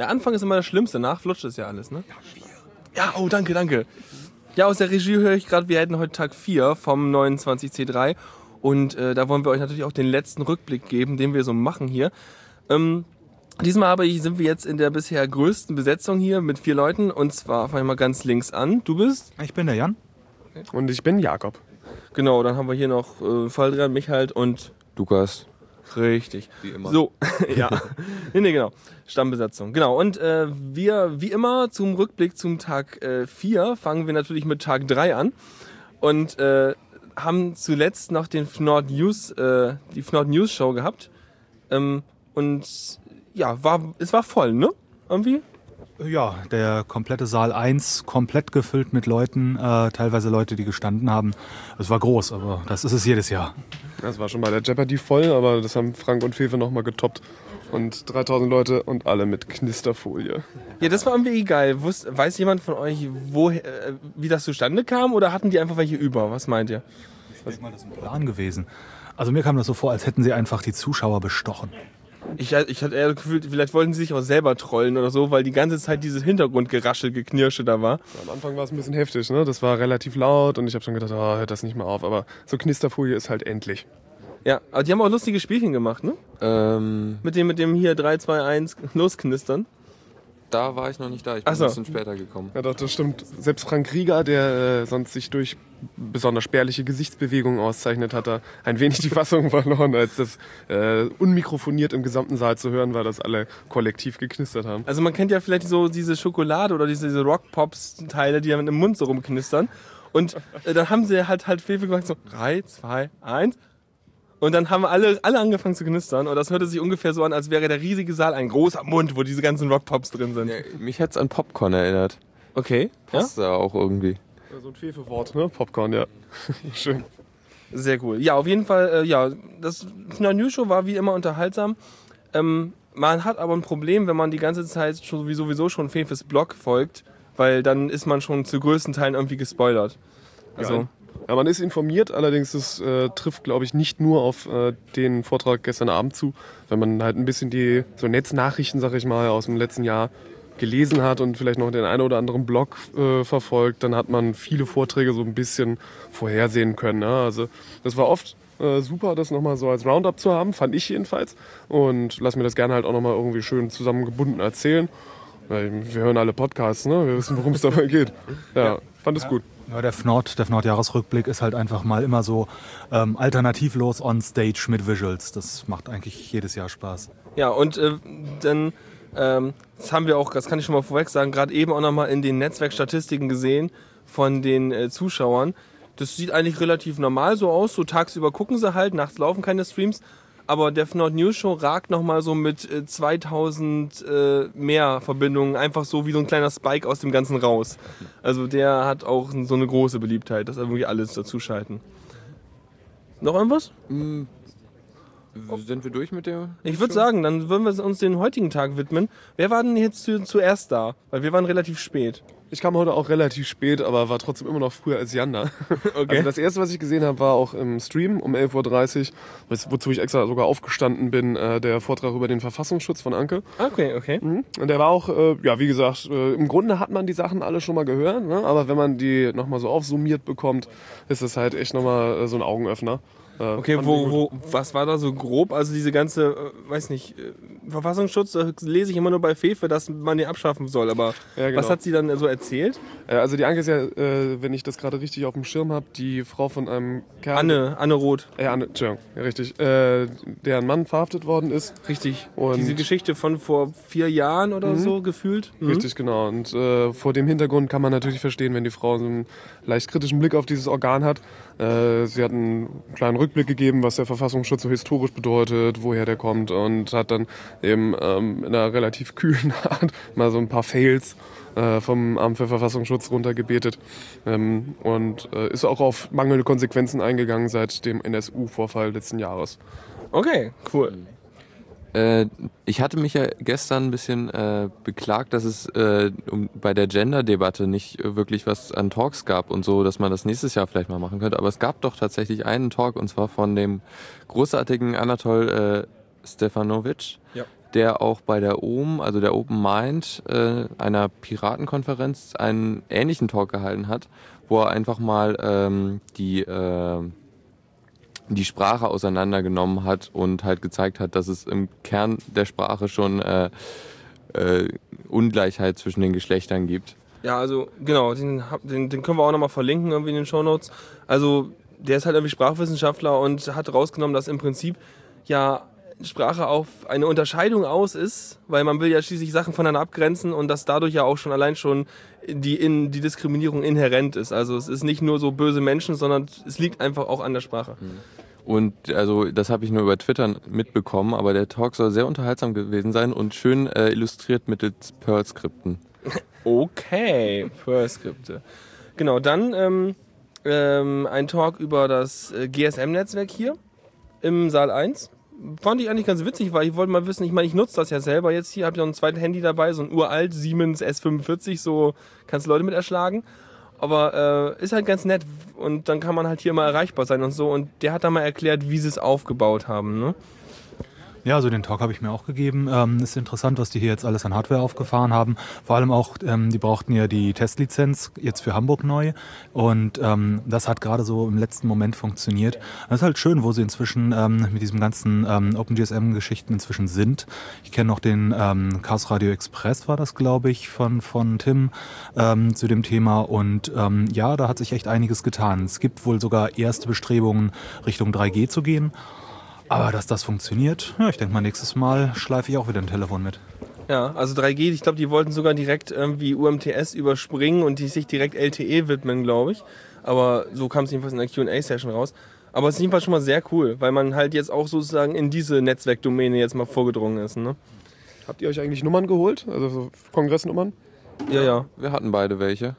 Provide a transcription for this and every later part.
Der Anfang ist immer das Schlimmste, nach flutscht es ja alles, ne? Ja, oh, danke, danke. Ja, aus der Regie höre ich gerade, wir hätten heute Tag 4 vom 29C3 und äh, da wollen wir euch natürlich auch den letzten Rückblick geben, den wir so machen hier. Ähm, diesmal aber sind wir jetzt in der bisher größten Besetzung hier mit vier Leuten und zwar fangen wir mal ganz links an. Du bist? Ich bin der Jan. Und ich bin Jakob. Genau, dann haben wir hier noch äh, Faldrian, Michael und Lukas. Richtig. Wie immer. So, ja. nee, nee, genau. Stammbesetzung. Genau. Und äh, wir, wie immer, zum Rückblick zum Tag 4 äh, fangen wir natürlich mit Tag 3 an. Und äh, haben zuletzt noch den Fnord News, äh, die Fnord News Show gehabt. Ähm, und ja, war, es war voll, ne? Irgendwie? Ja, der komplette Saal 1 komplett gefüllt mit Leuten, äh, teilweise Leute, die gestanden haben. Es war groß, aber das ist es jedes Jahr. Das war schon bei der Jeopardy voll, aber das haben Frank und Fefe nochmal getoppt. Und 3000 Leute und alle mit Knisterfolie. Ja, das war irgendwie geil. Wusst, weiß jemand von euch, wo, äh, wie das zustande kam oder hatten die einfach welche über? Was meint ihr? Ich denke mal, das ist ein Plan gewesen. Also mir kam das so vor, als hätten sie einfach die Zuschauer bestochen. Ich, ich hatte eher gefühlt, vielleicht wollten sie sich auch selber trollen oder so, weil die ganze Zeit dieses Hintergrundgeraschel, Geknirsche da war. Am Anfang war es ein bisschen heftig, ne? Das war relativ laut und ich habe schon gedacht, oh, hört das nicht mal auf. Aber so Knisterfolie ist halt endlich. Ja, aber die haben auch lustige Spielchen gemacht, ne? Ähm, Mit dem, mit dem hier 3, 2, 1 losknistern. Da war ich noch nicht da. Ich bin Ach so. ein bisschen später gekommen. Ja, doch, das stimmt. Selbst Frank Rieger, der äh, sonst sich durch besonders spärliche Gesichtsbewegungen auszeichnet, hat da ein wenig die Fassung verloren, als das äh, unmikrofoniert im gesamten Saal zu hören war, dass alle kollektiv geknistert haben. Also man kennt ja vielleicht so diese Schokolade oder diese, diese Rock-Pops-Teile, die dann im Mund so rumknistern. Und äh, dann haben sie halt halt Fefe gemacht, so 3, 2, 1. Und dann haben alle, alle angefangen zu knistern. Und das hörte sich ungefähr so an, als wäre der riesige Saal ein großer Mund, wo diese ganzen Rock-Pops drin sind. Ja, mich hat's an Popcorn erinnert. Okay, ja? Passt ja auch irgendwie. So ein Fefe-Wort, ne? Popcorn, ja. Schön. Sehr cool. Ja, auf jeden Fall, äh, ja, das News Show war wie immer unterhaltsam. Ähm, man hat aber ein Problem, wenn man die ganze Zeit schon, wie sowieso schon Fefes Blog folgt, weil dann ist man schon zu größten Teilen irgendwie gespoilert. Also, Ja, man ist informiert, allerdings das äh, trifft, glaube ich, nicht nur auf äh, den Vortrag gestern Abend zu, wenn man halt ein bisschen die so Netznachrichten, sag ich mal, aus dem letzten Jahr gelesen hat und vielleicht noch den einen oder anderen Blog äh, verfolgt, dann hat man viele Vorträge so ein bisschen vorhersehen können. Ne? Also das war oft äh, super, das nochmal so als Roundup zu haben, fand ich jedenfalls. Und lass mir das gerne halt auch nochmal irgendwie schön zusammengebunden erzählen. Weil wir hören alle Podcasts, ne? wir wissen, worum es dabei geht. Ja, fand es gut. Ja, der FNORD, der FNORD-Jahresrückblick ist halt einfach mal immer so ähm, alternativlos on stage mit Visuals. Das macht eigentlich jedes Jahr Spaß. ja, und äh, dann, ähm, das haben wir auch, das kann ich schon mal vorweg sagen, gerade eben auch nochmal in den Netzwerkstatistiken gesehen von den äh, Zuschauern. Das sieht eigentlich relativ normal so aus. So tagsüber gucken sie halt, nachts laufen keine Streams. Aber der Fnord News Show ragt nochmal so mit äh, 2000 äh, mehr Verbindungen, einfach so wie so ein kleiner Spike aus dem Ganzen raus. Also der hat auch so eine große Beliebtheit, dass irgendwie alles dazuschalten. Noch irgendwas? Hm, Sind wir durch mit der? Ich würde sagen, dann würden wir uns den heutigen Tag widmen. Wer war denn jetzt zu, zuerst da? Weil wir waren relativ spät. Ich kam heute auch relativ spät, aber war trotzdem immer noch früher als Jan da. Okay. Also das erste, was ich gesehen habe, war auch im Stream um 11.30 Uhr, wozu ich extra sogar aufgestanden bin, äh, der Vortrag über den Verfassungsschutz von Anke. Okay, okay. Mhm. Und der war auch, äh, ja, wie gesagt, äh, im Grunde hat man die Sachen alle schon mal gehört, ne? aber wenn man die nochmal so aufsummiert bekommt, ist es halt echt nochmal äh, so ein Augenöffner. Äh, Okay, wo, wo, was war da so grob? Also diese ganze, äh, weiß nicht, äh, Verfassungsschutz, da lese ich immer nur bei Fefe, dass man den abschaffen soll. Aber Ja, genau. was hat sie dann so erzählt? Äh, also die Anke ist ja, wenn ich das gerade richtig auf dem Schirm habe, die Frau von einem Kerl... Anne, Anne Roth. Äh, Anne, Entschuldigung, ja, richtig. Äh, deren Mann verhaftet worden ist. Richtig. Und- Diese Geschichte von vor vier Jahren oder so gefühlt. Mhm. Richtig, genau. Und äh, vor dem Hintergrund kann man natürlich verstehen, wenn die Frau so einen leicht kritischen Blick auf dieses Organ hat. Äh, sie hat einen kleinen Rückblick gegeben, was der Verfassungsschutz so historisch bedeutet, woher der kommt und hat dann eben ähm, in einer relativ kühlen Art mal so ein paar Fails äh, vom Amt für Verfassungsschutz runtergebetet ähm, und äh, ist auch auf mangelnde Konsequenzen eingegangen seit dem NSU-Vorfall letzten Jahres. Okay, cool. Äh, ich hatte mich ja gestern ein bisschen äh, beklagt, dass es äh, um, bei der Gender-Debatte nicht wirklich was an Talks gab und so, dass man das nächstes Jahr vielleicht mal machen könnte. Aber es gab doch tatsächlich einen Talk und zwar von dem großartigen Anatol äh, Stefanovic. Ja. der auch bei der OM, also der Open Mind, äh, einer Piratenkonferenz, einen ähnlichen Talk gehalten hat, wo er einfach mal ähm, die, äh, die Sprache auseinandergenommen hat und halt gezeigt hat, dass es im Kern der Sprache schon äh, äh, Ungleichheit zwischen den Geschlechtern gibt. Ja, also genau, den, den, den können wir auch nochmal verlinken irgendwie in den Shownotes. Also der ist halt irgendwie Sprachwissenschaftler und hat rausgenommen, dass im Prinzip ja Sprache auf eine Unterscheidung aus ist, weil man will ja schließlich Sachen voneinander abgrenzen und dass dadurch ja auch schon allein schon die, in, die Diskriminierung inhärent ist. Also es ist nicht nur so böse Menschen, sondern es liegt einfach auch an der Sprache. Und also das habe ich nur über Twitter mitbekommen, aber der Talk soll sehr unterhaltsam gewesen sein und schön äh, illustriert mittels Perl-Skripten. Okay, Perl-Skripte. Genau, dann ähm, ähm, ein Talk über das äh, GSM-Netzwerk hier im Saal 1. Fand ich eigentlich ganz witzig, weil ich wollte mal wissen, ich meine, ich nutze das ja selber jetzt hier, habe ja ein zweites Handy dabei, so ein uralt Siemens S45, so kannst du Leute mit erschlagen. Aber äh, ist halt ganz nett und dann kann man halt hier mal erreichbar sein und so. Und der hat da mal erklärt, wie sie es aufgebaut haben. Ne? Ja, also den Talk habe ich mir auch gegeben. Ähm, ist interessant, was die hier jetzt alles an Hardware aufgefahren haben. Vor allem auch, ähm, die brauchten ja die Testlizenz jetzt für Hamburg neu. Und ähm, das hat gerade so im letzten Moment funktioniert. Das ist halt schön, wo sie inzwischen ähm, mit diesem ganzen ähm, OpenGSM-Geschichten inzwischen sind. Ich kenne noch den ähm, Chaos Radio Express, war das, glaube ich, von, von Tim ähm, zu dem Thema. Und ähm, ja, da hat sich echt einiges getan. Es gibt wohl sogar erste Bestrebungen, Richtung 3G zu gehen. Aber dass das funktioniert, ja, ich denke mal, nächstes Mal schleife ich auch wieder ein Telefon mit. Ja, also 3G, ich glaube, die wollten sogar direkt irgendwie UMTS überspringen und die sich direkt LTE widmen, glaube ich. Aber so kam es jedenfalls in der QA-Session raus. Aber es ist jedenfalls schon mal sehr cool, weil man halt jetzt auch sozusagen in diese Netzwerkdomäne jetzt mal vorgedrungen ist. Ne? Habt ihr euch eigentlich Nummern geholt? Also so Kongressnummern? Ja, ja, Wir hatten beide welche.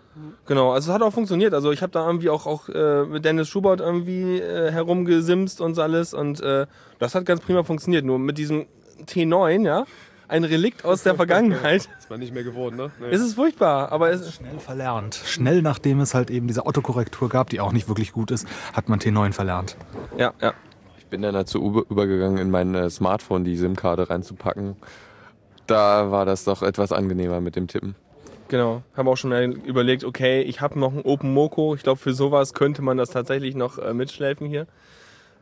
genau. Also es hat auch funktioniert. Also ich habe da irgendwie auch, auch äh, mit Dennis Schubert irgendwie äh, herumgesimst und so alles und äh, das hat ganz prima funktioniert. Nur mit diesem T9, ja, ein Relikt aus der Vergangenheit, Ist man nicht mehr gewohnt, ne? Nee. ist es furchtbar. Aber es, Schnell verlernt. Schnell nachdem es halt eben diese Autokorrektur gab, die auch nicht wirklich gut ist, hat man T9 verlernt. ja, ja. Ich bin dann dazu über- übergegangen, in mein Smartphone die SIM-Karte reinzupacken. Da war das doch etwas angenehmer mit dem Tippen. Genau, haben auch schon mal überlegt, okay, ich habe noch einen Open Moco. Ich glaube, für sowas könnte man das tatsächlich noch äh, mitschleifen hier.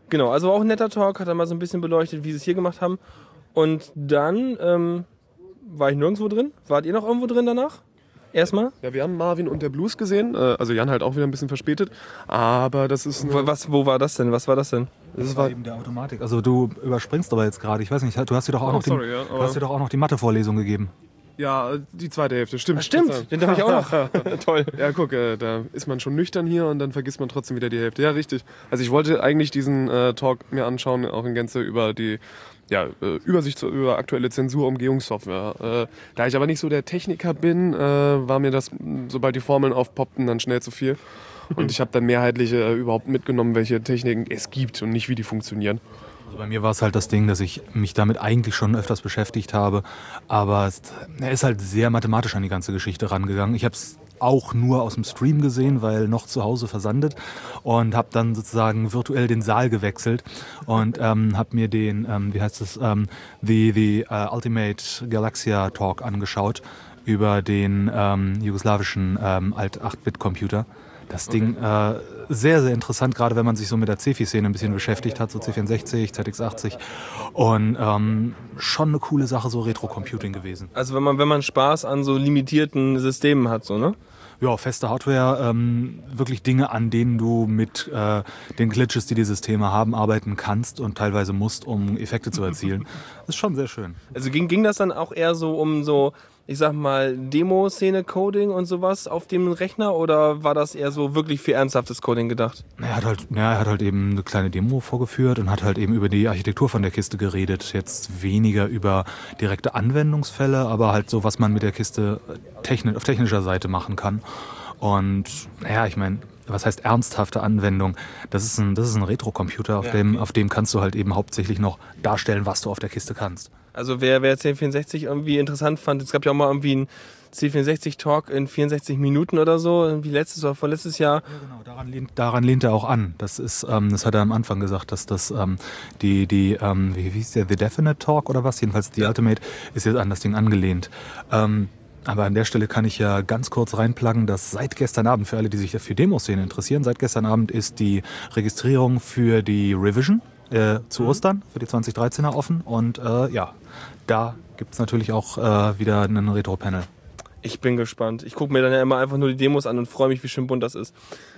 Genau, also auch ein netter Talk, hat er mal so ein bisschen beleuchtet, wie sie es hier gemacht haben. Und dann ähm, war ich nirgendwo drin. Wart ihr noch irgendwo drin danach? Erstmal? Ja, wir haben Marvin und der Blues gesehen. Äh, Also Jan halt auch wieder ein bisschen verspätet. Aber das ist... Was, wo war das denn? Was war das denn? das war eben der Automatik. Also du überspringst aber jetzt gerade, ich weiß nicht, du hast dir doch auch, Oh, noch, sorry, die, ja, hast dir doch auch noch die Mathe-Vorlesung gegeben. Ja, die zweite Hälfte, stimmt. Stimmt, den habe ich auch noch. Toll. Ja, guck, äh, da ist man schon nüchtern hier und dann vergisst man trotzdem wieder die Hälfte. Ja, richtig. Also ich wollte eigentlich diesen äh, Talk mir anschauen, auch in Gänze über die ja, äh, Übersicht über aktuelle Zensurumgehungssoftware. Äh, da ich aber nicht so der Techniker bin, äh, war mir das, sobald die Formeln aufpoppten, dann schnell zu viel. Und ich habe dann mehrheitlich äh, überhaupt mitgenommen, welche Techniken es gibt und nicht, wie die funktionieren. Also bei mir war es halt das Ding, dass ich mich damit eigentlich schon öfters beschäftigt habe, aber er ist halt sehr mathematisch an die ganze Geschichte rangegangen. Ich habe es auch nur aus dem Stream gesehen, weil noch zu Hause versandet und habe dann sozusagen virtuell den Saal gewechselt und ähm, habe mir den, ähm, wie heißt es, ähm, the, the uh, Ultimate Galaxia Talk angeschaut über den ähm, jugoslawischen ähm, Alt-8-Bit-Computer. Das Ding äh, sehr, sehr interessant, gerade wenn man sich so mit der CFI-Szene ein bisschen beschäftigt hat, so C64, ZX80. Und ähm, schon eine coole Sache, so Retro-Computing gewesen. Also wenn man, wenn man Spaß an so limitierten Systemen hat, so, ne? Ja, feste Hardware, ähm, wirklich Dinge, an denen du mit äh, den Glitches, die die Systeme haben, arbeiten kannst und teilweise musst, um Effekte zu erzielen. Das ist schon sehr schön. Also ging, ging das dann auch eher so um so, ich sag mal, Demo-Szene-Coding und sowas auf dem Rechner oder war das eher so wirklich für ernsthaftes Coding gedacht? Er hat halt, ja, er hat halt eben eine kleine Demo vorgeführt und hat halt eben über die Architektur von der Kiste geredet. Jetzt weniger über direkte Anwendungsfälle, aber halt so, was man mit der Kiste techni auf technischer Seite machen kann. Und naja, ich meine, was heißt ernsthafte Anwendung? Das ist ein, das ist ein Retro-Computer, auf, Ja, dem, okay. auf dem kannst du halt eben hauptsächlich noch darstellen, was du auf der Kiste kannst. Also wer, wer C64 irgendwie interessant fand, es gab ja auch mal irgendwie einen C64-Talk in 64 Minuten oder so, irgendwie letztes oder vorletztes Jahr. Ja, genau, daran lehnt, daran lehnt er auch an. Das ist, ähm, das hat er am Anfang gesagt, dass das ähm, die, die ähm, wie hieß der, The Definite Talk oder was? Jedenfalls die Ultimate ist jetzt an das Ding angelehnt. Ähm, aber an der Stelle kann ich ja ganz kurz reinpluggen, dass seit gestern Abend, für alle, die sich für Demoszene interessieren, seit gestern Abend ist die Registrierung für die Revision äh, zu Ostern, für die 2013er offen. Und äh, ja, da gibt es natürlich auch äh, wieder einen Retro-Panel. Ich bin gespannt. Ich gucke mir dann ja immer einfach nur die Demos an und freue mich, wie schön bunt das ist.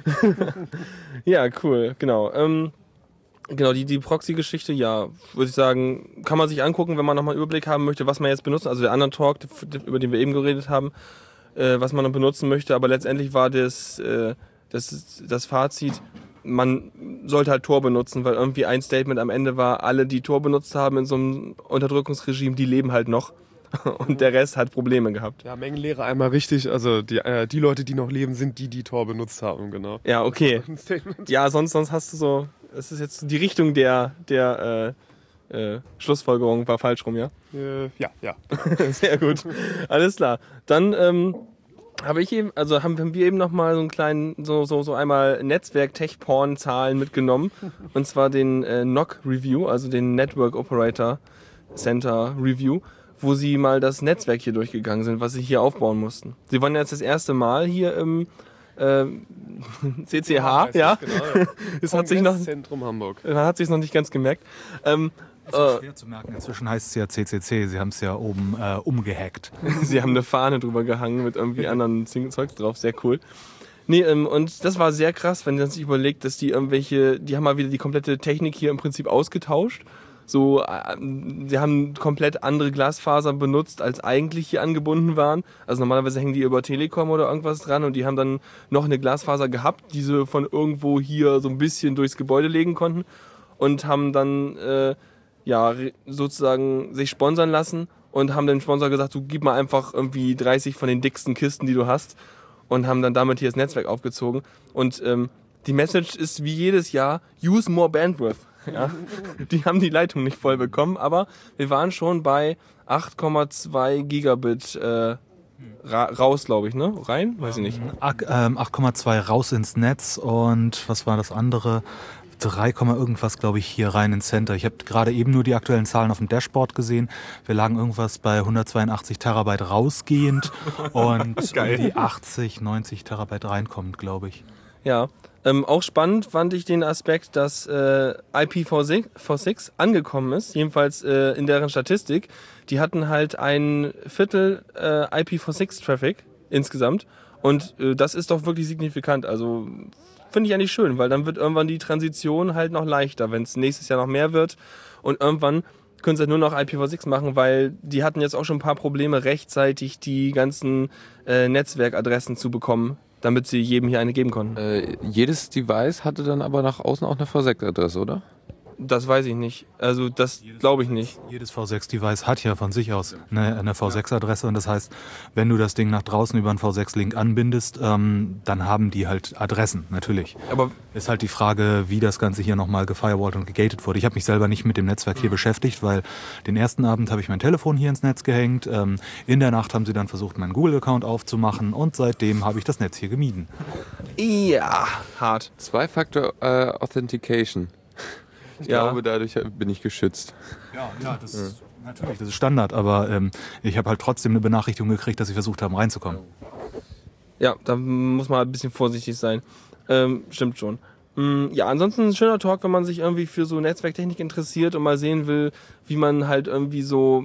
ja, cool, genau. Ähm, genau, die, die Proxy-Geschichte, ja, würde ich sagen, kann man sich angucken, wenn man nochmal einen Überblick haben möchte, was man jetzt benutzt. Also der andere Talk, über den wir eben geredet haben, äh, was man dann benutzen möchte. Aber letztendlich war das, äh, das, das Fazit, man sollte halt Tor benutzen, weil irgendwie ein Statement am Ende war, alle, die Tor benutzt haben in so einem Unterdrückungsregime, die leben halt noch. Und der Rest hat Probleme gehabt. Ja, Mengenlehre einmal richtig. Also die, äh, die Leute, die noch leben, sind die, die Tor benutzt haben, genau. Ja, okay. Ja, sonst, sonst hast du so, es ist jetzt die Richtung der, der äh, äh, Schlussfolgerung war falsch rum, ja? Äh, ja, ja. Sehr gut. Alles klar. Dann ähm, habe ich eben, also haben, wir eben noch mal so einen kleinen, so, so, so einmal Netzwerk-Tech-Porn-Zahlen mitgenommen. Und zwar den äh, NOC Review, also den Network Operator Center Review, wo sie mal das Netzwerk hier durchgegangen sind, was sie hier aufbauen mussten. Sie waren jetzt das erste Mal hier im äh, CCH, ja. Genau, Es hat sich noch, Zentrum Hamburg. man hat sich noch nicht ganz gemerkt. Ähm, Ist ja schwer zu merken. Inzwischen heißt es ja CCC. Sie haben es ja oben äh, umgehackt. Sie haben eine Fahne drüber gehangen mit irgendwie anderen Zeugs drauf, sehr cool. Nee, ähm, und das war sehr krass, wenn man sich überlegt, dass die irgendwelche, die haben mal wieder die komplette Technik hier im Prinzip ausgetauscht. So, äh, sie haben komplett andere Glasfasern benutzt, als eigentlich hier angebunden waren. Also normalerweise hängen die über Telekom oder irgendwas dran und die haben dann noch eine Glasfaser gehabt, die sie von irgendwo hier so ein bisschen durchs Gebäude legen konnten und haben dann äh, ja sozusagen sich sponsern lassen und haben dem Sponsor gesagt, du gib mal einfach irgendwie 30 von den dicksten Kisten, die du hast und haben dann damit hier das Netzwerk aufgezogen. Und ähm, die Message ist wie jedes Jahr, use more bandwidth. Ja? Die haben die Leitung nicht voll bekommen, aber wir waren schon bei 8,2 Gigabit äh, ra raus, glaube ich, ne? Rein? Weiß ich nicht. Ak- ähm, 8,2 raus ins Netz und was war das andere? 3, Komma irgendwas, glaube ich, hier rein ins Center. Ich habe gerade eben nur die aktuellen Zahlen auf dem Dashboard gesehen. Wir lagen irgendwas bei 182 Terabyte rausgehend und um die 80, 90 Terabyte reinkommend, glaube ich. Ja. Ähm, auch spannend fand ich den Aspekt, dass äh, IPv6 angekommen ist, jedenfalls äh, in deren Statistik. Die hatten halt ein Viertel äh, IPv6-Traffic insgesamt und äh, das ist doch wirklich signifikant. Also finde ich eigentlich schön, weil dann wird irgendwann die Transition halt noch leichter, wenn es nächstes Jahr noch mehr wird und irgendwann können sie halt nur noch IPv6 machen, weil die hatten jetzt auch schon ein paar Probleme, rechtzeitig die ganzen äh, Netzwerkadressen zu bekommen, damit sie jedem hier eine geben konnten. Äh, jedes Device hatte dann aber nach außen auch eine V6-Adresse, oder? Das weiß ich nicht. Also das glaube ich nicht. Jedes V6-Device hat ja von sich aus eine, eine V6-Adresse und das heißt, wenn du das Ding nach draußen über einen V6-Link anbindest, ähm, dann haben die halt Adressen, natürlich. Aber Ist halt die Frage, wie das Ganze hier nochmal gefirewallt und gegated wurde. Ich habe mich selber nicht mit dem Netzwerk hier beschäftigt, weil den ersten Abend habe ich mein Telefon hier ins Netz gehängt. Ähm, in der Nacht haben sie dann versucht, meinen Google-Account aufzumachen und seitdem habe ich das Netz hier gemieden. ja, hart. Zwei-Factor äh, Authentication. Ich Ja. glaube, dadurch bin ich geschützt. Ja, ja, das ist natürlich, das ist Standard, aber ähm, ich habe halt trotzdem eine Benachrichtigung gekriegt, dass sie versucht haben, reinzukommen. Ja, da muss man ein bisschen vorsichtig sein. Ähm, stimmt schon. Mm, Ja, ansonsten ein schöner Talk, wenn man sich irgendwie für so Netzwerktechnik interessiert und mal sehen will, wie man halt irgendwie so,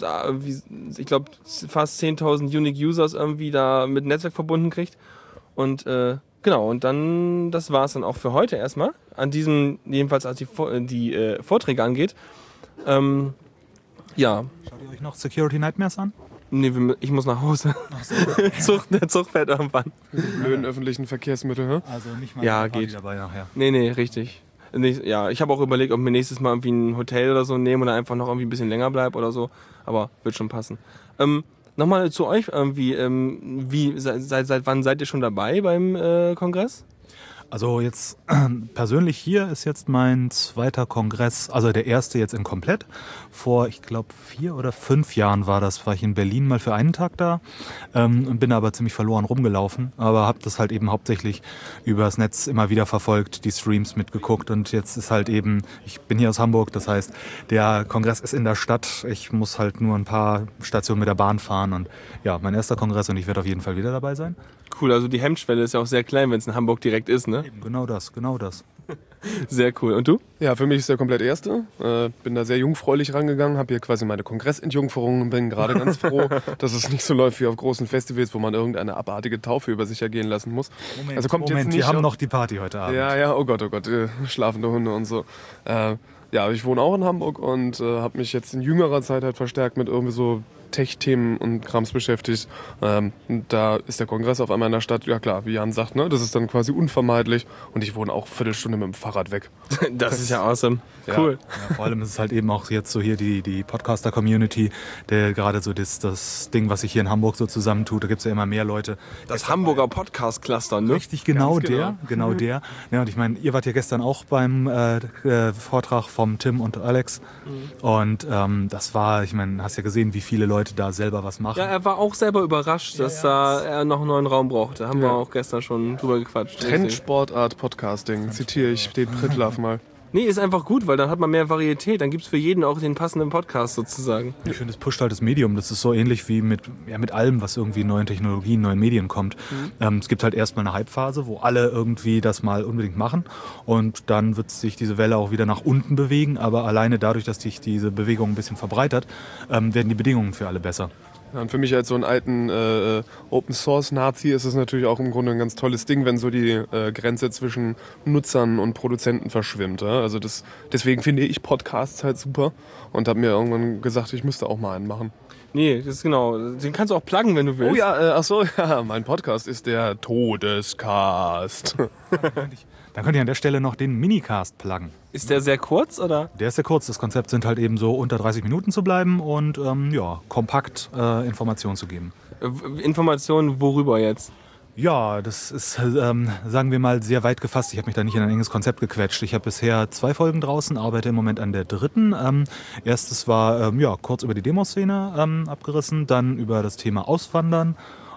da irgendwie, ich glaube, fast 10.000 Unique Users irgendwie da mit Netzwerk verbunden kriegt. Und äh, genau, und dann, das war's dann auch für heute erstmal. An diesem, jedenfalls als die, Vor- die äh, Vorträge angeht. Ähm, ja, Schaut ihr euch noch Security Nightmares an? nee, ich muss nach Hause. Zug, der Zug fährt irgendwann. Blöden öffentlichen Verkehrsmittel, hä? Also nicht mal Ja, geht. dabei nachher. Nee, nee, richtig. Ja, ich habe auch überlegt, ob wir nächstes Mal irgendwie ein Hotel oder so nehmen oder einfach noch irgendwie ein bisschen länger bleibe oder so. Aber wird schon passen. Ähm, Nochmal zu euch irgendwie. Ähm, wie, seit, seit, seit wann seid ihr schon dabei beim äh, Kongress? Also jetzt persönlich hier ist jetzt mein zweiter Kongress, also der erste jetzt in komplett. Vor, ich glaube, vier oder fünf Jahren war das, war ich in Berlin mal für einen Tag da ähm, und bin aber ziemlich verloren rumgelaufen. Aber habe das halt eben hauptsächlich übers Netz immer wieder verfolgt, die Streams mitgeguckt und jetzt ist halt eben, ich bin hier aus Hamburg, das heißt, der Kongress ist in der Stadt. Ich muss halt nur ein paar Stationen mit der Bahn fahren und ja, mein erster Kongress und ich werde auf jeden Fall wieder dabei sein. Cool, also die Hemmschwelle ist ja auch sehr klein, wenn es in Hamburg direkt ist, ne? Eben, genau das, genau das. Sehr cool. Und du? Ja, für mich ist der komplett erste. Äh, bin da sehr jungfräulich rangegangen, habe hier quasi meine Kongressentjungferung und bin gerade ganz froh, dass es nicht so läuft wie auf großen Festivals, wo man irgendeine abartige Taufe über sich ergehen lassen muss. Moment, also kommt Moment jetzt nicht wir haben noch die Party heute Abend. Ja, ja, oh Gott, oh Gott, äh, schlafende Hunde und so. Äh, ja, ich wohne auch in Hamburg und äh, habe mich jetzt in jüngerer Zeit halt verstärkt mit irgendwie so Tech-Themen und Krams beschäftigt. Ähm, da ist der Kongress auf einmal in der Stadt, ja klar, wie Jan sagt, ne, das ist dann quasi unvermeidlich und ich wohne auch eine Viertelstunde mit dem Fahrrad weg. Das ist ja awesome. Ja. Cool. Ja, vor allem ist es halt eben auch jetzt so hier die, die Podcaster-Community, der gerade so das, das Ding, was sich hier in Hamburg so zusammentut, da gibt es ja immer mehr Leute. Das Hamburger Podcast-Cluster, ne? Richtig, genau Ganz genau. der, genau der. Ja, und ich meine, ihr wart ja gestern auch beim äh, äh, Vortrag vom Tim und Alex. Und ähm, das war, ich meine, hast ja gesehen, wie viele Leute da selber was machen. Ja, er war auch selber überrascht, dass da er noch einen neuen Raum brauchte. Haben wir auch gestern schon drüber gequatscht. Trendsportart Podcasting, zitiere ich den Prittlaff mal. Nee, ist einfach gut, weil dann hat man mehr Varietät. Dann gibt's für jeden auch den passenden Podcast sozusagen. Ich finde, es pusht halt das Medium. Das ist so ähnlich wie mit, ja, mit allem, was irgendwie in neuen Technologien, neuen Medien kommt. Ähm, es gibt halt erstmal eine Hypephase, wo alle irgendwie das mal unbedingt machen. Und dann wird sich diese Welle auch wieder nach unten bewegen. Aber alleine dadurch, dass sich diese Bewegung ein bisschen verbreitert, ähm, werden die Bedingungen für alle besser. Ja, und für mich als so einen alten äh, Open Source Nazi ist es natürlich auch im Grunde ein ganz tolles Ding, wenn so die äh, Grenze zwischen Nutzern und Produzenten verschwimmt. Ja? Also das, deswegen finde ich Podcasts halt super und habe mir irgendwann gesagt, ich müsste auch mal einen machen. Nee, das ist genau. Den kannst du auch pluggen, wenn du willst. Oh ja, äh, ach so, ja, mein Podcast ist der Todescast. Dann könnt ihr an der Stelle noch den Minicast pluggen. Ist der sehr kurz oder? Der ist sehr kurz. Das Konzept sind halt eben so unter 30 Minuten zu bleiben und ähm, ja, kompakt äh, Informationen zu geben. Äh, Informationen worüber jetzt? Ja, das ist, ähm, sagen wir mal, sehr weit gefasst. Ich habe mich da nicht in ein enges Konzept gequetscht. Ich habe bisher zwei Folgen draußen, arbeite im Moment an der dritten. Ähm, erstes war ähm, ja, kurz über die Demoszene ähm, abgerissen, dann über das Thema Auswandern.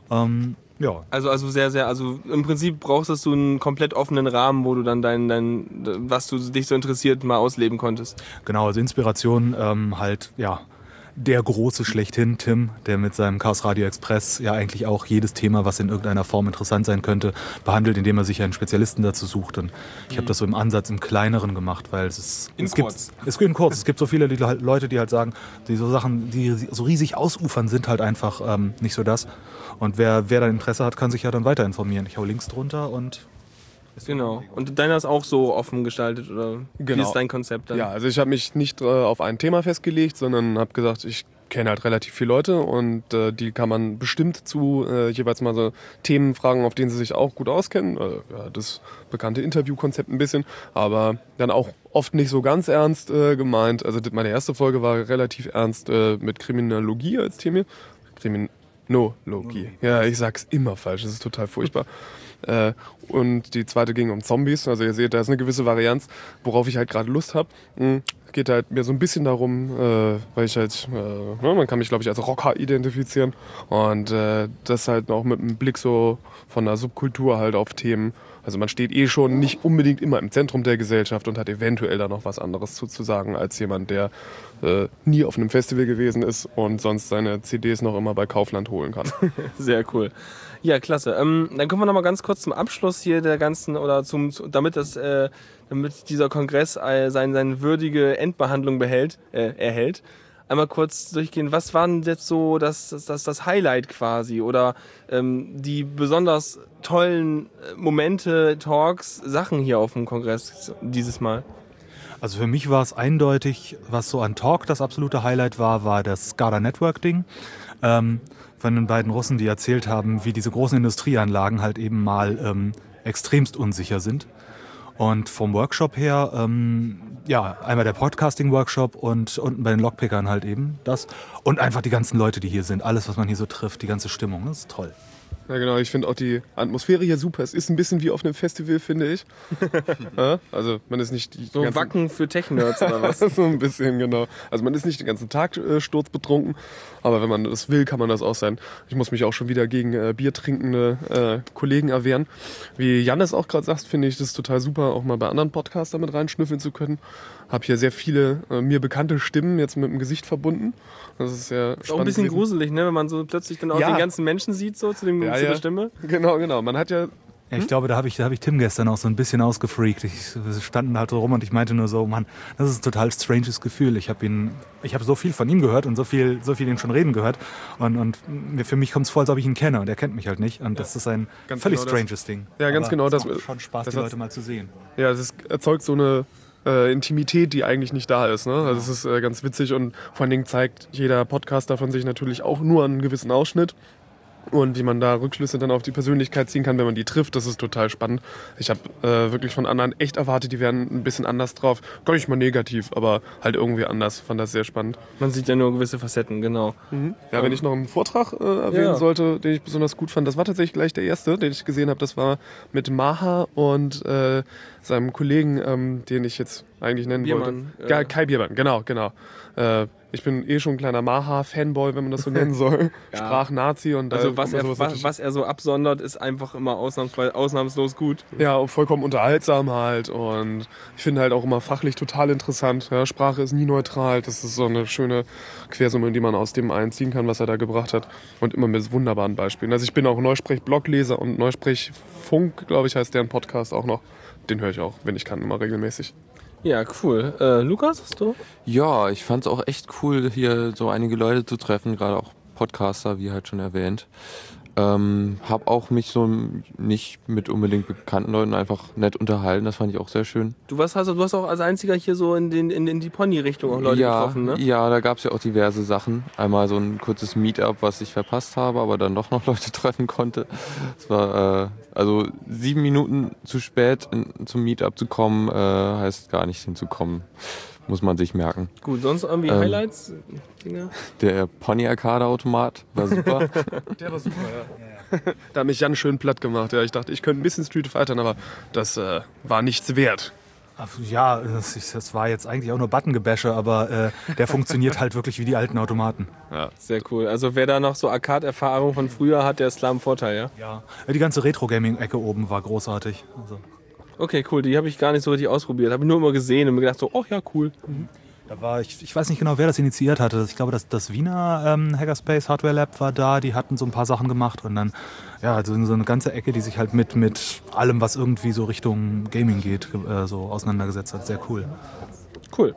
Ähm, ja, Also, also sehr, sehr, also im Prinzip brauchst du einen komplett offenen Rahmen, wo du dann dein, dein, was du dich so interessiert, mal ausleben konntest. genau, also Inspiration ähm, halt, ja, der große schlechthin, Tim, der mit seinem Chaos Radio Express ja eigentlich auch jedes Thema, was in irgendeiner Form interessant sein könnte, behandelt, indem er sich einen Spezialisten dazu sucht. Und ich habe das so im Ansatz im Kleineren gemacht, weil es ist. In es kurz. Gibt, es geht in kurz. Es gibt so viele die, halt, Leute, die halt sagen, die so Sachen, die so riesig ausufern, sind halt einfach ähm, nicht so das. Und wer, wer da Interesse hat, kann sich ja dann weiter informieren. Ich hau Links drunter und Genau. Und deiner ist auch so offen gestaltet, oder? Wie Genau. ist dein Konzept dann? Ja, also ich habe mich nicht äh, auf ein Thema festgelegt, sondern habe gesagt, ich kenne halt relativ viele Leute und äh, die kann man bestimmt zu äh, jeweils mal so Themen fragen, auf denen sie sich auch gut auskennen. Äh, ja, das bekannte Interviewkonzept ein bisschen, aber dann auch oft nicht so ganz ernst äh, gemeint. Also meine erste Folge war relativ ernst äh, mit Kriminologie als Thema. Kriminologie. Ja, ich sag's immer falsch, das ist total furchtbar. Äh, und die zweite ging um Zombies. Also ihr seht, da ist eine gewisse Varianz, worauf ich halt gerade Lust habe. Es geht halt mir so ein bisschen darum, äh, weil ich halt, äh, ne, man kann mich glaube ich als Rocker identifizieren und äh, das halt noch mit einem Blick so von der Subkultur halt auf Themen. Also man steht eh schon nicht unbedingt immer im Zentrum der Gesellschaft und hat eventuell da noch was anderes zu, zu sagen als jemand, der äh, nie auf einem Festival gewesen ist und sonst seine CDs noch immer bei Kaufland holen kann. Sehr cool. Ja, klasse. Ähm, dann kommen wir noch mal ganz kurz zum Abschluss hier der ganzen oder zum, zu- damit das, äh, damit dieser Kongress äh, sein, seine würdige Endbehandlung behält, äh, erhält. Einmal kurz durchgehen. Was war denn jetzt so das, das, das, Highlight quasi oder ähm, die besonders tollen äh, Momente, Talks, Sachen hier auf dem Kongress dieses Mal? Also für mich war es eindeutig, was so an Talk das absolute Highlight war, war das SCADA Network Ding. Ähm, von den beiden Russen, die erzählt haben, wie diese großen Industrieanlagen halt eben mal ähm, extremst unsicher sind. Und vom Workshop her, ähm, ja, einmal der Podcasting-Workshop und unten bei den Lockpickern halt eben das. Und einfach die ganzen Leute, die hier sind. Alles, was man hier so trifft, die ganze Stimmung, das ist toll. Ja, genau. Ich finde auch die Atmosphäre hier super. Es ist ein bisschen wie auf einem Festival, finde ich. ja, also man ist nicht die So ganzen- Wacken für Tech-Nerds oder was? so ein bisschen, genau. Also man ist nicht den ganzen Tag äh, sturzbetrunken, aber wenn man das will, kann man das auch sein. Ich muss mich auch schon wieder gegen äh, Bier trinkende äh, Kollegen erwehren. Wie Jannis auch gerade sagt, finde ich das total super, auch mal bei anderen Podcasts mit reinschnüffeln zu können. Hab hier sehr viele äh, mir bekannte Stimmen jetzt mit dem Gesicht verbunden. Das ist sehr Ist auch ein bisschen gewesen. gruselig, ne? wenn man so plötzlich dann auch Ja. den ganzen Menschen sieht, so zu, dem, Ja, ja. Stimme. Genau, genau. Man hat ja Ja, ich glaube, da habe ich, da hab ich Tim gestern auch so ein bisschen ausgefreakt. Ich, wir standen halt so rum und ich meinte nur so, Mann, das ist ein total stranges Gefühl. Ich habe ihn, ich habe so viel von ihm gehört und so viel, so viel ihn schon reden gehört. Und, und für mich kommt es vor, als ob ich ihn kenne und er kennt mich halt nicht. Und das ist ein Ganz völlig genau das. stranges Ding. Ja, ganz Aber genau es das- macht schon Spaß, das die Leute mal zu sehen. Ja, es ist- erzeugt so eine äh, Intimität, die eigentlich nicht da ist. Ne? Also es ist äh, ganz witzig und vor allen Dingen zeigt jeder Podcaster von sich natürlich auch nur einen gewissen Ausschnitt. Und wie man da Rückschlüsse dann auf die Persönlichkeit ziehen kann, wenn man die trifft, das ist total spannend. Ich habe äh, wirklich von anderen echt erwartet, die wären ein bisschen anders drauf. Gar nicht mal negativ, aber halt irgendwie anders. Fand das sehr spannend. Man sieht ja nur gewisse Facetten, genau. Ja, wenn ich noch einen Vortrag äh, erwähnen Ja. sollte, den ich besonders gut fand, das war tatsächlich gleich der erste, den ich gesehen habe. Das war mit Maha und äh, seinem Kollegen, ähm, den ich jetzt eigentlich nennen Biermann, wollte. Äh. Kai Biermann, genau, genau. Äh, ich bin eh schon ein kleiner Maha-Fanboy, wenn man das so nennen soll. Ja. Sprachnazi und Also da was er, was, was er so absondert, ist einfach immer ausnahmslos gut. Ja, vollkommen unterhaltsam halt. Und ich finde halt auch immer fachlich total interessant. Ja, Sprache ist nie neutral. Das ist so eine schöne Quersumme, die man aus dem einziehen kann, was er da gebracht hat. Und immer mit wunderbaren Beispielen. Also ich bin auch Neusprech-Blogleser und Neusprech-Funk, glaube ich, heißt deren Podcast auch noch. Den höre ich auch, wenn ich kann, immer regelmäßig. Ja, cool. Äh, Lukas, hast du? Ja, ich fand es auch echt cool, hier so einige Leute zu treffen, gerade auch Podcaster, wie halt schon erwähnt. Ähm, hab auch mich so nicht mit unbedingt bekannten Leuten einfach nett unterhalten, das fand ich auch sehr schön. Du, was hast, du hast auch als einziger hier so in, den, in, in die Pony-Richtung auch Leute ja, getroffen, ne? ja, da gab es ja auch diverse Sachen. Einmal so ein kurzes Meetup, was ich verpasst habe, aber dann doch noch Leute treffen konnte. Es war äh, also sieben Minuten zu spät in, zum Meetup zu kommen, äh, heißt gar nicht hinzukommen. Muss man sich merken. Gut, sonst irgendwie Ähm, Highlights? Dinge? Der Pony Arcade Automat war super. Der war super, ja. da hat mich Jan schön platt gemacht. Ja, ich dachte, ich könnte ein bisschen Street Fightern, aber das äh, war nichts wert. Ja, das, war jetzt eigentlich auch nur Buttongebäsche, aber äh, der funktioniert halt wirklich wie die alten Automaten. Sehr cool. Also wer da noch so Arcade-Erfahrung von früher hat, der ist klar im Vorteil, ja? Ja. Die ganze Retro-Gaming-Ecke oben war großartig. Also, Okay, cool. Die habe ich gar nicht so richtig ausprobiert. Habe ich nur immer gesehen und mir gedacht so, oh ja, cool. da war ich, ich weiß nicht genau, wer das initiiert hatte. Ich glaube, das, das Wiener ähm, Hackerspace Hardware Lab war da. Die hatten so ein paar Sachen gemacht und dann ja, also so eine ganze Ecke, die sich halt mit, mit allem, was irgendwie so Richtung Gaming geht, ge- äh, so auseinandergesetzt hat. Sehr cool. Cool.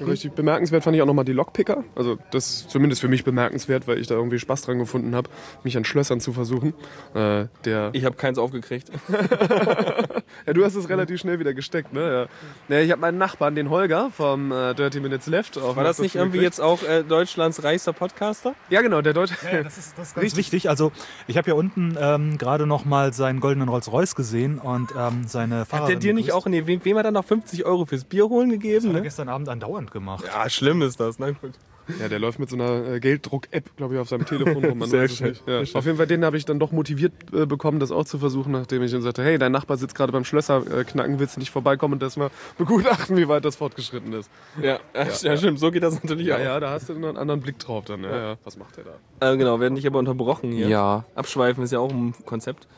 Richtig bemerkenswert fand ich auch nochmal die Lockpicker. Also das ist zumindest für mich bemerkenswert, weil ich da irgendwie Spaß dran gefunden habe, mich an Schlössern zu versuchen. Äh, der Ich habe keins aufgekriegt. ja, du hast es relativ schnell wieder gesteckt, ne? Ja. Ja, ich habe meinen Nachbarn, den Holger vom äh, Dirty Minutes Left. Auch War das nicht irgendwie jetzt auch äh, Deutschlands reichster Podcaster? Ja, genau, der Deutsche. das ist, das ist ganz wichtig. Also ich habe hier unten ähm, gerade noch mal seinen goldenen Rolls-Royce gesehen und ähm, seine Fahrerin Hat der dir nicht begrüßt. auch, nee, wem, wem hat er noch 50 Euro fürs Bier holen gegeben? Hat er Ne? gestern Abend andauernd gemacht. Ja, schlimm ist das. Na gut. Ja, der läuft mit so einer äh, Gelddruck-App, glaube ich, auf seinem Telefon rum. Man Sehr weiß es schön, nicht. Ja. Auf jeden Fall, den habe ich dann doch motiviert äh, bekommen, das auch zu versuchen, nachdem ich ihm sagte, hey, dein Nachbar sitzt gerade beim Schlösser äh, knacken, willst du nicht vorbeikommen und das mal begutachten, wie weit das fortgeschritten ist. Ja, ja, ja, stimmt. So geht das natürlich Ja, auch. ja, da hast du noch einen anderen Blick drauf dann. Ja, ja. Was macht der da? Äh, genau, werden dich aber unterbrochen hier. ja. Abschweifen ist ja auch ein Konzept.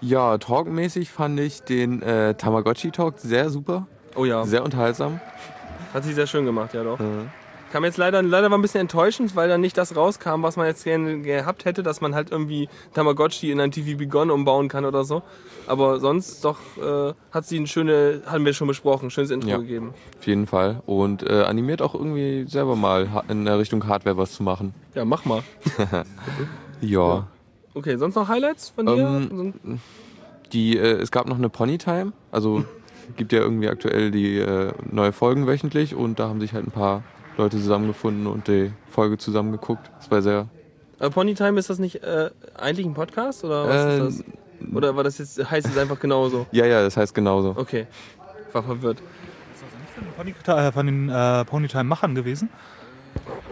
Ja, talkmäßig fand ich den äh, Tamagotchi-Talk sehr super, Oh ja, sehr unterhaltsam. Hat sich sehr schön gemacht, ja doch. Äh, Kam jetzt leider, leider war ein bisschen enttäuschend, weil dann nicht das rauskam, was man jetzt gerne gehabt hätte, dass man halt irgendwie Tamagotchi in ein TV Begon umbauen kann oder so. Aber sonst doch äh, hat sie ein schöne, haben wir schon besprochen, ein schönes Intro Ja. gegeben. auf jeden Fall. Und äh, animiert auch irgendwie selber mal in der Richtung Hardware was zu machen. Ja, mach mal. Ja. Okay, sonst noch Highlights von dir? Ähm, Die, äh, es gab noch eine Ponytime, also gibt ja irgendwie aktuell die äh, neue Folgen wöchentlich und da haben sich halt ein paar Leute zusammengefunden und die Folge zusammengeguckt. Das war sehr. äh, Ponytime, ist das nicht äh, eigentlich ein Podcast oder was Äh, ist das? Oder war das jetzt, heißt es einfach genauso? Ja, ja, das heißt genauso. Okay, war verwirrt. Ist das nicht von den, Pony, äh, von den äh, Ponytime-Machern gewesen?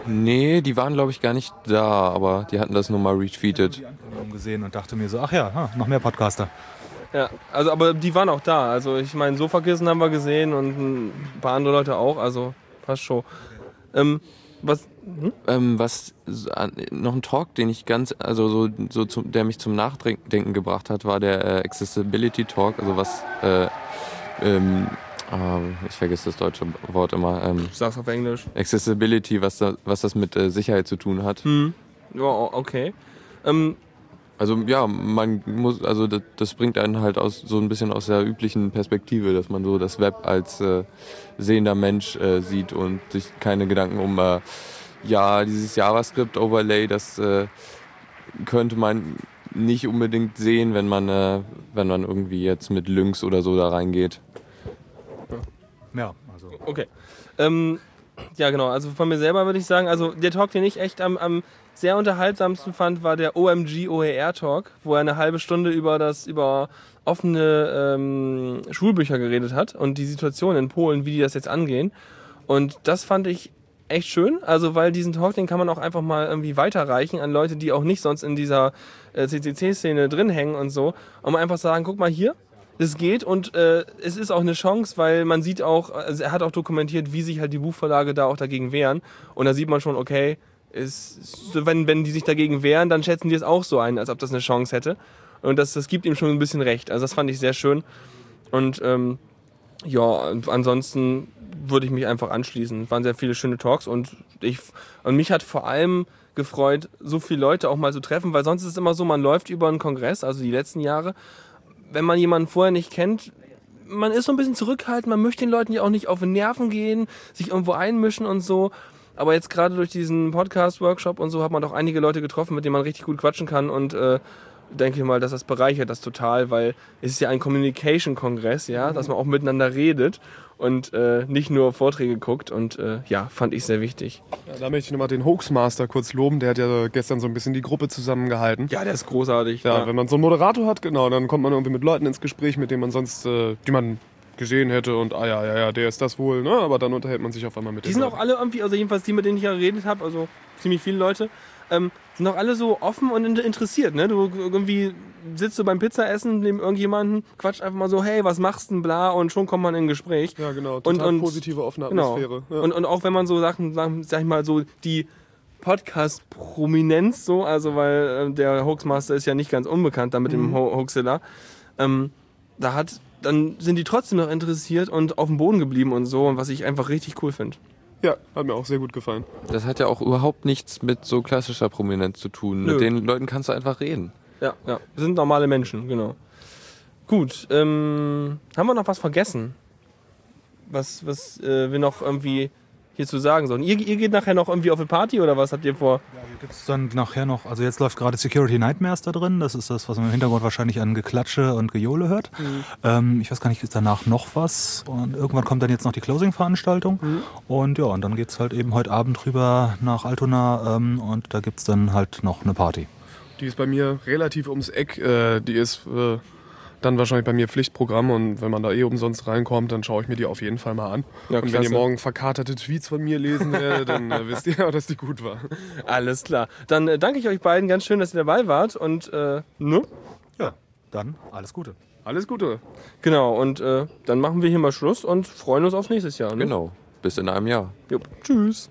Nee, die waren glaube ich gar nicht da, aber die hatten das nur mal retweetet. die Ankündigung gesehen und dachte mir so, ach ja, noch mehr Podcaster. Ja, also aber die waren auch da. Also ich meine, Sofakissen haben wir gesehen und ein paar andere Leute auch, also passt schon. Ähm, was, hm? Ähm, was noch ein Talk, den ich ganz, also so, so zum, der mich zum Nachdenken gebracht hat, war der äh, Accessibility Talk, also was, äh, ähm, ähm, ich vergesse das deutsche Wort immer, ähm, Ich sag's auf Englisch. Accessibility, was, da, was das mit äh, Sicherheit zu tun hat. Hm. Ja, okay. Ähm, Also ja, man muss, also das, das bringt einen halt aus so ein bisschen aus der üblichen Perspektive, dass man so das Web als äh, sehender Mensch äh, sieht und sich keine Gedanken um äh, ja dieses JavaScript-Overlay, das äh, könnte man nicht unbedingt sehen, wenn man äh, wenn man irgendwie jetzt mit Lynx oder so da reingeht. Ja, also Okay. Ähm, ja, genau. Also von mir selber würde ich sagen, also der Talk, den ich echt am, am sehr unterhaltsamsten fand, war der OMG OER Talk, wo er eine halbe Stunde über das über offene ähm, Schulbücher geredet hat und die Situation in Polen, wie die das jetzt angehen. Und das fand ich echt schön. Also weil diesen Talk, den kann man auch einfach mal irgendwie weiterreichen an Leute, die auch nicht sonst in dieser äh, CCC-Szene drin hängen und so, um einfach sagen, guck mal hier, es geht und äh, es ist auch eine Chance, weil man sieht auch, also er hat auch dokumentiert, wie sich halt die Buchverlage da auch dagegen wehren. Und da sieht man schon, okay, ist, wenn, wenn die sich dagegen wehren, dann schätzen die es auch so ein, als ob das eine Chance hätte. Und das, das gibt ihm schon ein bisschen recht. Also das fand ich sehr schön. Und ähm, ja, ansonsten würde ich mich einfach anschließen. Es waren sehr viele schöne Talks und ich und mich hat vor allem gefreut, so viele Leute auch mal zu treffen, weil sonst ist es immer so, man läuft über einen Kongress, also die letzten Jahre, wenn man jemanden vorher nicht kennt, man ist so ein bisschen zurückhaltend, man möchte den Leuten ja auch nicht auf den Nerven gehen, sich irgendwo einmischen und so. Aber jetzt gerade durch diesen Podcast-Workshop und so hat man doch einige Leute getroffen, mit denen man richtig gut quatschen kann und äh, denke mal, dass das bereichert das total, weil es ist ja ein Communication-Kongress, ja, dass man auch miteinander redet und äh, nicht nur Vorträge guckt und äh, ja, fand ich sehr wichtig. Ja, da möchte ich nochmal den Hoaxmaster kurz loben. Der hat ja gestern so ein bisschen die Gruppe zusammengehalten. Ja, der ist großartig. Ja, wenn man so einen Moderator hat, genau, dann kommt man irgendwie mit Leuten ins Gespräch, mit denen man sonst, äh, die man gesehen hätte und ah ja, ja, ja, der ist das wohl, ne? Aber dann unterhält man sich auf einmal mit Die sind auch alle irgendwie, also jedenfalls die, mit denen ich ja geredet habe, also ziemlich viele Leute, ähm, sind auch alle so offen und in- interessiert. Ne? Du irgendwie sitzt du beim Pizzaessen neben irgendjemanden, quatscht einfach mal so, hey, was machst du denn, bla, und schon kommt man in ein Gespräch. Ja, genau, Und- total und- positive, offene Genau. Atmosphäre. Ja. Und, und auch wenn man so Sachen, sagen, sag ich mal, so die Podcast-Prominenz, so, also weil äh, der Hoaxmaster ist ja nicht ganz unbekannt da mit dem Ho Hoaxilla, ähm, da hat, dann sind die trotzdem noch interessiert und auf dem Boden geblieben und so, und was ich einfach richtig cool finde. ja, hat mir auch sehr gut gefallen. Das hat ja auch überhaupt nichts mit so klassischer Prominenz zu tun. Nö. Mit den Leuten kannst du einfach reden. Ja, ja. Wir sind normale Menschen, genau. Gut, ähm, haben wir noch was vergessen? Was, was äh, wir noch irgendwie hier zu sagen sollen? Ihr, ihr geht nachher noch irgendwie auf eine Party oder was habt ihr vor? Hier gibt es dann nachher noch, also jetzt läuft gerade Security Nightmares da drin. Das ist das, was man im Hintergrund wahrscheinlich an Geklatsche und Gejohle hört. Ähm, ich weiß gar nicht, ist danach noch was? Und irgendwann kommt dann jetzt noch die Closing-Veranstaltung. Und ja, und dann geht es halt eben heute Abend rüber nach Altona ähm, und da gibt es dann halt noch eine Party. Die ist bei mir relativ ums Eck. Äh, die ist äh, dann wahrscheinlich bei mir Pflichtprogramm und wenn man da eh umsonst reinkommt, dann schaue ich mir die auf jeden Fall mal an. Ja, und wenn ihr morgen verkaterte Tweets von mir lesen werdet, dann äh, wisst ihr ja, dass die gut war. Alles klar. Dann äh, danke ich euch beiden ganz schön, dass ihr dabei wart und äh, ne? Ja, dann alles Gute. Alles Gute. Genau, und äh, dann machen wir hier mal Schluss und freuen uns aufs nächste Jahr. Ne? Genau. Bis in einem Jahr. Jo. Tschüss.